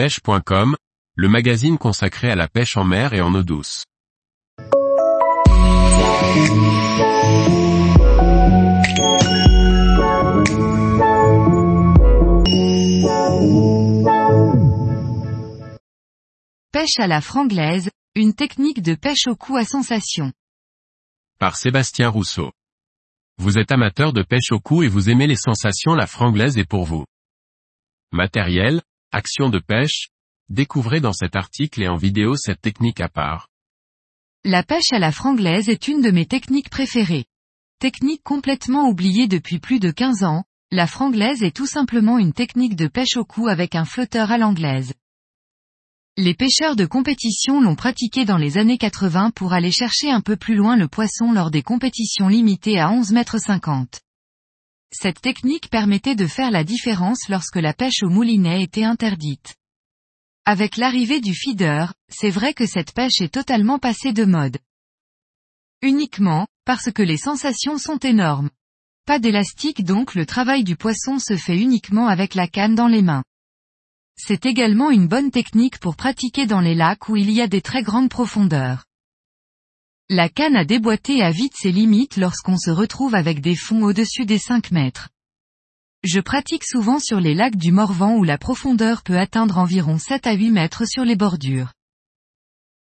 pêche.com, le magazine consacré à la pêche en mer et en eau douce. Pêche à la franglaise, une technique de pêche au cou à sensation. Par Sébastien Rousseau. Vous êtes amateur de pêche au cou et vous aimez les sensations, la franglaise est pour vous. Matériel, action de pêche, découvrez dans cet article et en vidéo cette technique à part. La pêche à la franglaise est une de mes techniques préférées. Technique complètement oubliée depuis plus de 15 ans, la franglaise est tout simplement une technique de pêche au cou avec un flotteur à l'anglaise. Les pêcheurs de compétition l'ont pratiquée dans les années 80 pour aller chercher un peu plus loin le poisson lors des compétitions limitées à 11 mètres 50. Cette technique permettait de faire la différence lorsque la pêche au moulinet était interdite. Avec l'arrivée du feeder, c'est vrai que cette pêche est totalement passée de mode. Uniquement, parce que les sensations sont énormes. Pas d'élastique donc le travail du poisson se fait uniquement avec la canne dans les mains. C'est également une bonne technique pour pratiquer dans les lacs où il y a des très grandes profondeurs. La canne à déboîter a vite ses limites lorsqu'on se retrouve avec des fonds au-dessus des 5 mètres. Je pratique souvent sur les lacs du Morvan où la profondeur peut atteindre environ 7 à 8 mètres sur les bordures.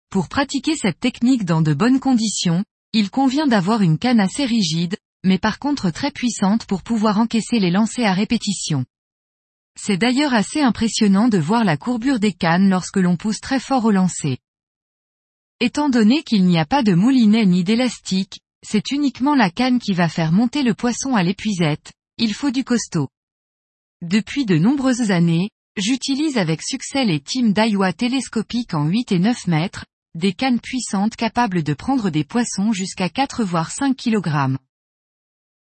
Pour pratiquer cette technique dans de bonnes conditions, il convient d'avoir une canne assez rigide, mais par contre très puissante pour pouvoir encaisser les lancers à répétition. C'est d'ailleurs assez impressionnant de voir la courbure des cannes lorsque l'on pousse très fort au lancer. Étant donné qu'il n'y a pas de moulinet ni d'élastique, c'est uniquement la canne qui va faire monter le poisson à l'épuisette, il faut du costaud. Depuis de nombreuses années, j'utilise avec succès les teams Daiwa télescopiques en 8 et 9 mètres, des cannes puissantes capables de prendre des poissons jusqu'à 4 voire 5 kg.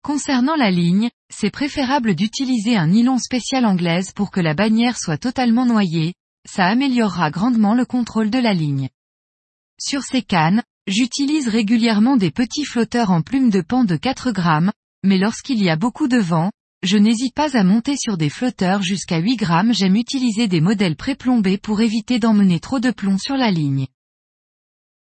Concernant la ligne, c'est préférable d'utiliser un nylon spécial anglaise pour que la bannière soit totalement noyée, ça améliorera grandement le contrôle de la ligne. Sur ces cannes, j'utilise régulièrement des petits flotteurs en plume de pan de 4 grammes, mais lorsqu'il y a beaucoup de vent, je n'hésite pas à monter sur des flotteurs jusqu'à 8 grammes j'aime utiliser des modèles pré-plombés pour éviter d'emmener trop de plomb sur la ligne.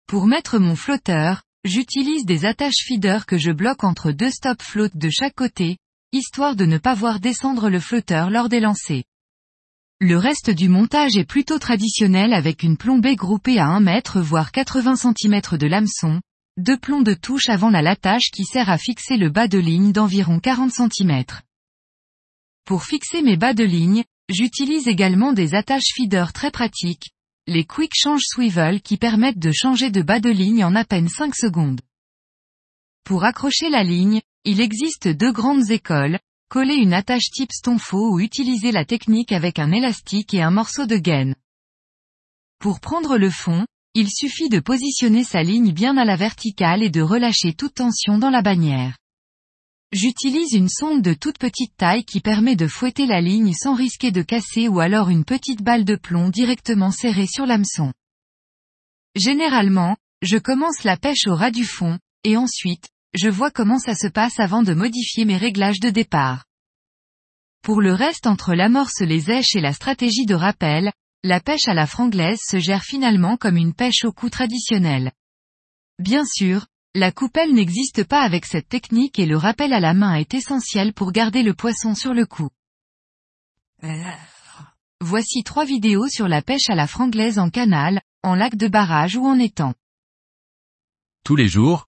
Pour mettre mon flotteur, J'utilise des attaches feeder que je bloque entre deux stop flottes de chaque côté, histoire de ne pas voir descendre le flotteur lors des lancers. Le reste du montage est plutôt traditionnel avec une plombée groupée à 1 mètre voire 80 cm de l'hameçon, deux plombs de touche avant la latage qui sert à fixer le bas de ligne d'environ 40 cm. Pour fixer mes bas de ligne, j'utilise également des attaches feeder très pratiques, les Quick Change Swivel qui permettent de changer de bas de ligne en à peine 5 secondes. Pour accrocher la ligne, il existe deux grandes écoles, coller une attache type stonfo ou utiliser la technique avec un élastique et un morceau de gaine. Pour prendre le fond, il suffit de positionner sa ligne bien à la verticale et de relâcher toute tension dans la bannière. J'utilise une sonde de toute petite taille qui permet de fouetter la ligne sans risquer de casser ou alors une petite balle de plomb directement serrée sur l'hameçon. Généralement, je commence la pêche au ras du fond, et ensuite, je vois comment ça se passe avant de modifier mes réglages de départ. Pour le reste entre l'amorce les éches et la stratégie de rappel, la pêche à la franglaise se gère finalement comme une pêche au cou traditionnelle. Bien sûr, la coupelle n'existe pas avec cette technique et le rappel à la main est essentiel pour garder le poisson sur le cou. Voici trois vidéos sur la pêche à la franglaise en canal, en lac de barrage ou en étang. Tous les jours,